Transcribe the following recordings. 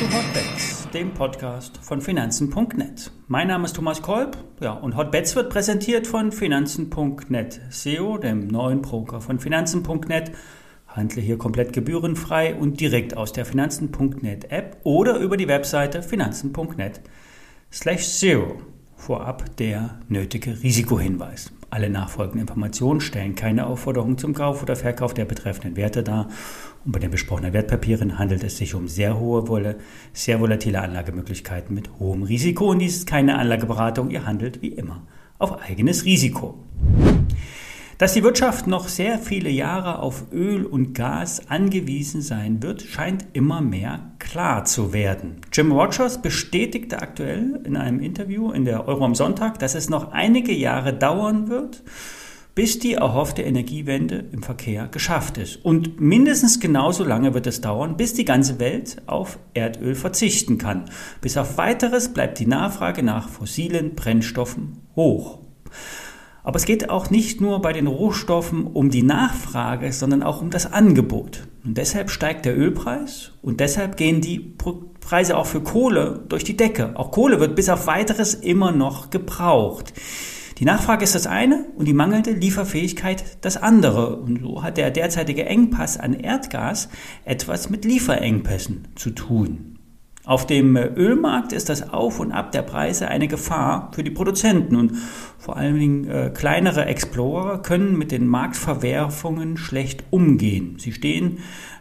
zu Hotbets, dem Podcast von Finanzen.net. Mein Name ist Thomas Kolb ja, und Hotbets wird präsentiert von Finanzen.net, SEO, dem neuen Broker von Finanzen.net. Handle hier komplett gebührenfrei und direkt aus der Finanzen.net App oder über die Webseite finanzen.net slash zero. Vorab der nötige Risikohinweis. Alle nachfolgenden Informationen stellen keine Aufforderung zum Kauf oder Verkauf der betreffenden Werte dar. Und bei den besprochenen Wertpapieren handelt es sich um sehr hohe, sehr volatile Anlagemöglichkeiten mit hohem Risiko. Und dies ist keine Anlageberatung. Ihr handelt wie immer auf eigenes Risiko. Dass die Wirtschaft noch sehr viele Jahre auf Öl und Gas angewiesen sein wird, scheint immer mehr klar zu werden. Jim Rogers bestätigte aktuell in einem Interview in der Euro am Sonntag, dass es noch einige Jahre dauern wird, bis die erhoffte Energiewende im Verkehr geschafft ist. Und mindestens genauso lange wird es dauern, bis die ganze Welt auf Erdöl verzichten kann. Bis auf weiteres bleibt die Nachfrage nach fossilen Brennstoffen hoch. Aber es geht auch nicht nur bei den Rohstoffen um die Nachfrage, sondern auch um das Angebot. Und deshalb steigt der Ölpreis und deshalb gehen die Preise auch für Kohle durch die Decke. Auch Kohle wird bis auf weiteres immer noch gebraucht. Die Nachfrage ist das eine und die mangelnde Lieferfähigkeit das andere. Und so hat der derzeitige Engpass an Erdgas etwas mit Lieferengpässen zu tun. Auf dem Ölmarkt ist das Auf und Ab der Preise eine Gefahr für die Produzenten und vor allen Dingen äh, kleinere Explorer können mit den Marktverwerfungen schlecht umgehen. Sie stehen,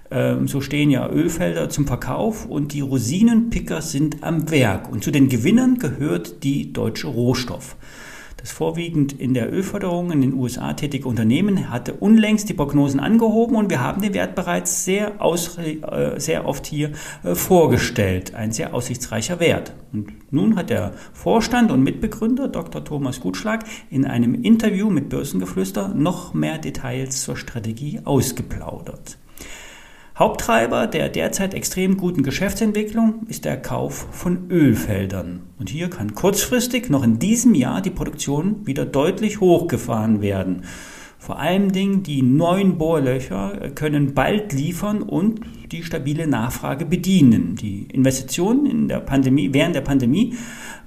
äh, so stehen ja Ölfelder zum Verkauf und die Rosinenpicker sind am Werk und zu den Gewinnern gehört die deutsche Rohstoff. Das vorwiegend in der Ölförderung in den USA tätige Unternehmen hatte unlängst die Prognosen angehoben und wir haben den Wert bereits sehr, aus, äh, sehr oft hier äh, vorgestellt. Ein sehr aussichtsreicher Wert. Und nun hat der Vorstand und Mitbegründer Dr. Thomas Gutschlag in einem Interview mit Börsengeflüster noch mehr Details zur Strategie ausgeplaudert. Haupttreiber der derzeit extrem guten Geschäftsentwicklung ist der Kauf von Ölfeldern. Und hier kann kurzfristig noch in diesem Jahr die Produktion wieder deutlich hochgefahren werden. Vor allen Dingen die neuen Bohrlöcher können bald liefern und die stabile Nachfrage bedienen. Die Investitionen in der Pandemie, während der Pandemie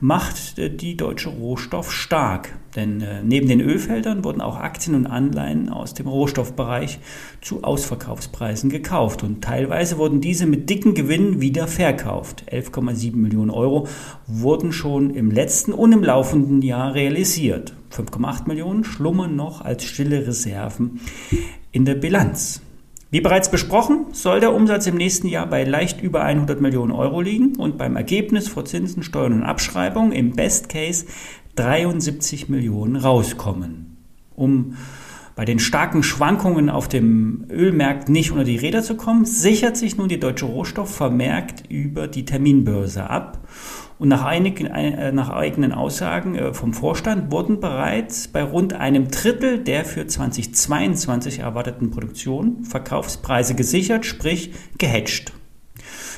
macht die deutsche Rohstoff stark. Denn äh, neben den Ölfeldern wurden auch Aktien und Anleihen aus dem Rohstoffbereich zu Ausverkaufspreisen gekauft. Und teilweise wurden diese mit dicken Gewinnen wieder verkauft. 11,7 Millionen Euro wurden schon im letzten und im laufenden Jahr realisiert. 5,8 Millionen schlummern noch als stille Reserven in der Bilanz. Wie bereits besprochen, soll der Umsatz im nächsten Jahr bei leicht über 100 Millionen Euro liegen und beim Ergebnis vor Zinsen, Steuern und Abschreibung im Best Case 73 Millionen rauskommen. Um bei den starken Schwankungen auf dem Ölmarkt nicht unter die Räder zu kommen, sichert sich nun die deutsche Rohstoff vermerkt über die Terminbörse ab und nach, einigen, äh, nach eigenen Aussagen äh, vom Vorstand wurden bereits bei rund einem Drittel der für 2022 erwarteten Produktion Verkaufspreise gesichert, sprich gehatcht.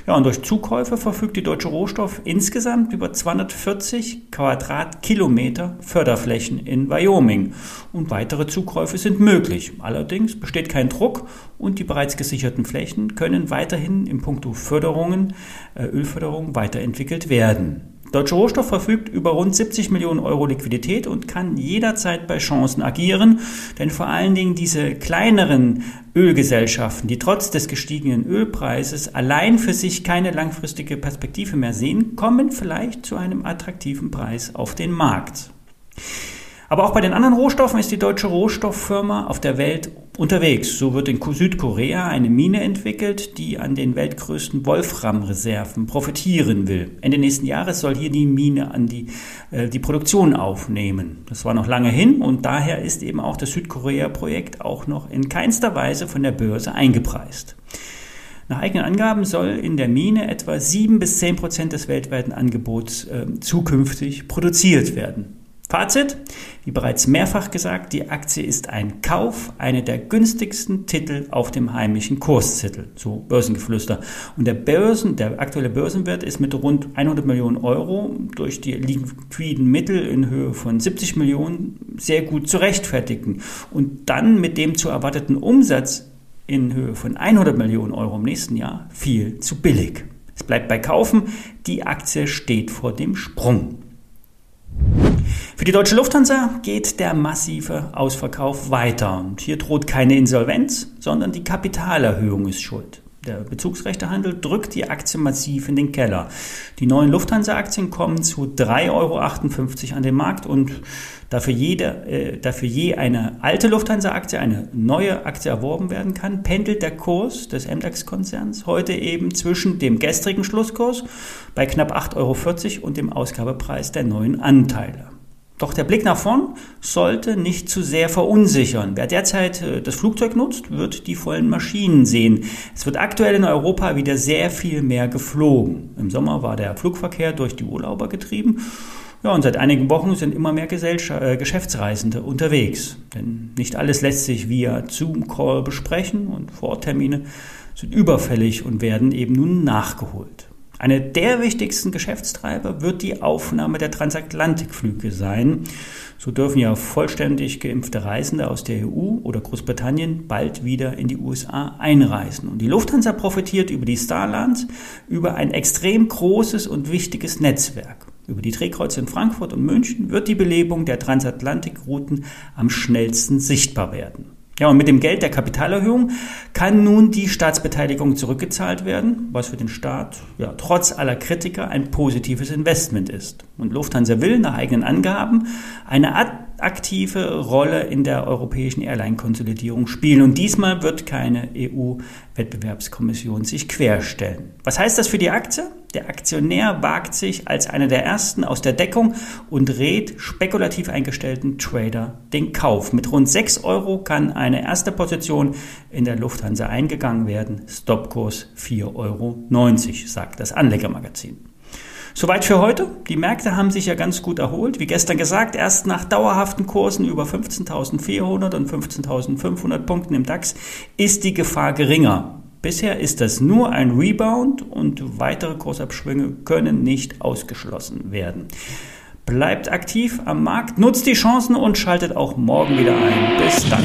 Ja, und durch Zukäufe verfügt die Deutsche Rohstoff insgesamt über 240 Quadratkilometer Förderflächen in Wyoming. Und weitere Zukäufe sind möglich. Allerdings besteht kein Druck und die bereits gesicherten Flächen können weiterhin im Punkto Förderungen, äh, Ölförderung weiterentwickelt werden. Deutsche Rohstoff verfügt über rund 70 Millionen Euro Liquidität und kann jederzeit bei Chancen agieren, denn vor allen Dingen diese kleineren Ölgesellschaften, die trotz des gestiegenen Ölpreises allein für sich keine langfristige Perspektive mehr sehen, kommen vielleicht zu einem attraktiven Preis auf den Markt. Aber auch bei den anderen Rohstoffen ist die deutsche Rohstofffirma auf der Welt unterwegs. So wird in Südkorea eine Mine entwickelt, die an den weltgrößten Wolframreserven profitieren will. Ende nächsten Jahres soll hier die Mine an die, äh, die Produktion aufnehmen. Das war noch lange hin und daher ist eben auch das Südkorea-Projekt auch noch in keinster Weise von der Börse eingepreist. Nach eigenen Angaben soll in der Mine etwa sieben bis zehn Prozent des weltweiten Angebots äh, zukünftig produziert werden. Fazit, wie bereits mehrfach gesagt, die Aktie ist ein Kauf, eine der günstigsten Titel auf dem heimischen Kurszettel, so Börsengeflüster. Und der Börsen, der aktuelle Börsenwert ist mit rund 100 Millionen Euro durch die liquiden Mittel in Höhe von 70 Millionen sehr gut zu rechtfertigen. Und dann mit dem zu erwarteten Umsatz in Höhe von 100 Millionen Euro im nächsten Jahr viel zu billig. Es bleibt bei Kaufen, die Aktie steht vor dem Sprung. Für die deutsche Lufthansa geht der massive Ausverkauf weiter und hier droht keine Insolvenz, sondern die Kapitalerhöhung ist schuld. Der Bezugsrechtehandel drückt die Aktie massiv in den Keller. Die neuen Lufthansa-Aktien kommen zu 3,58 Euro an den Markt und dafür, jede, äh, dafür je eine alte Lufthansa-Aktie, eine neue Aktie erworben werden kann, pendelt der Kurs des MDAX-Konzerns heute eben zwischen dem gestrigen Schlusskurs bei knapp 8,40 Euro und dem Ausgabepreis der neuen Anteile. Doch der Blick nach vorn sollte nicht zu sehr verunsichern. Wer derzeit äh, das Flugzeug nutzt, wird die vollen Maschinen sehen. Es wird aktuell in Europa wieder sehr viel mehr geflogen. Im Sommer war der Flugverkehr durch die Urlauber getrieben. Ja, und seit einigen Wochen sind immer mehr äh, Geschäftsreisende unterwegs. Denn nicht alles lässt sich via Zoom-Call besprechen und Vortermine sind überfällig und werden eben nun nachgeholt. Eine der wichtigsten Geschäftstreiber wird die Aufnahme der Transatlantikflüge sein. So dürfen ja vollständig geimpfte Reisende aus der EU oder Großbritannien bald wieder in die USA einreisen. Und die Lufthansa profitiert über die Starlands über ein extrem großes und wichtiges Netzwerk. Über die Drehkreuze in Frankfurt und München wird die Belebung der Transatlantikrouten am schnellsten sichtbar werden. Ja, und mit dem Geld der Kapitalerhöhung kann nun die Staatsbeteiligung zurückgezahlt werden, was für den Staat ja, trotz aller Kritiker ein positives Investment ist. Und Lufthansa will nach eigenen Angaben eine aktive Rolle in der europäischen Airline-Konsolidierung spielen. Und diesmal wird keine EU-Wettbewerbskommission sich querstellen. Was heißt das für die Aktie? Der Aktionär wagt sich als einer der ersten aus der Deckung und rät spekulativ eingestellten Trader den Kauf. Mit rund 6 Euro kann eine erste Position in der Lufthansa eingegangen werden. Stopkurs 4,90 Euro, sagt das Anlegermagazin. Soweit für heute. Die Märkte haben sich ja ganz gut erholt. Wie gestern gesagt, erst nach dauerhaften Kursen über 15.400 und 15.500 Punkten im DAX ist die Gefahr geringer. Bisher ist das nur ein Rebound und weitere Kursabschwünge können nicht ausgeschlossen werden. Bleibt aktiv am Markt, nutzt die Chancen und schaltet auch morgen wieder ein. Bis dann.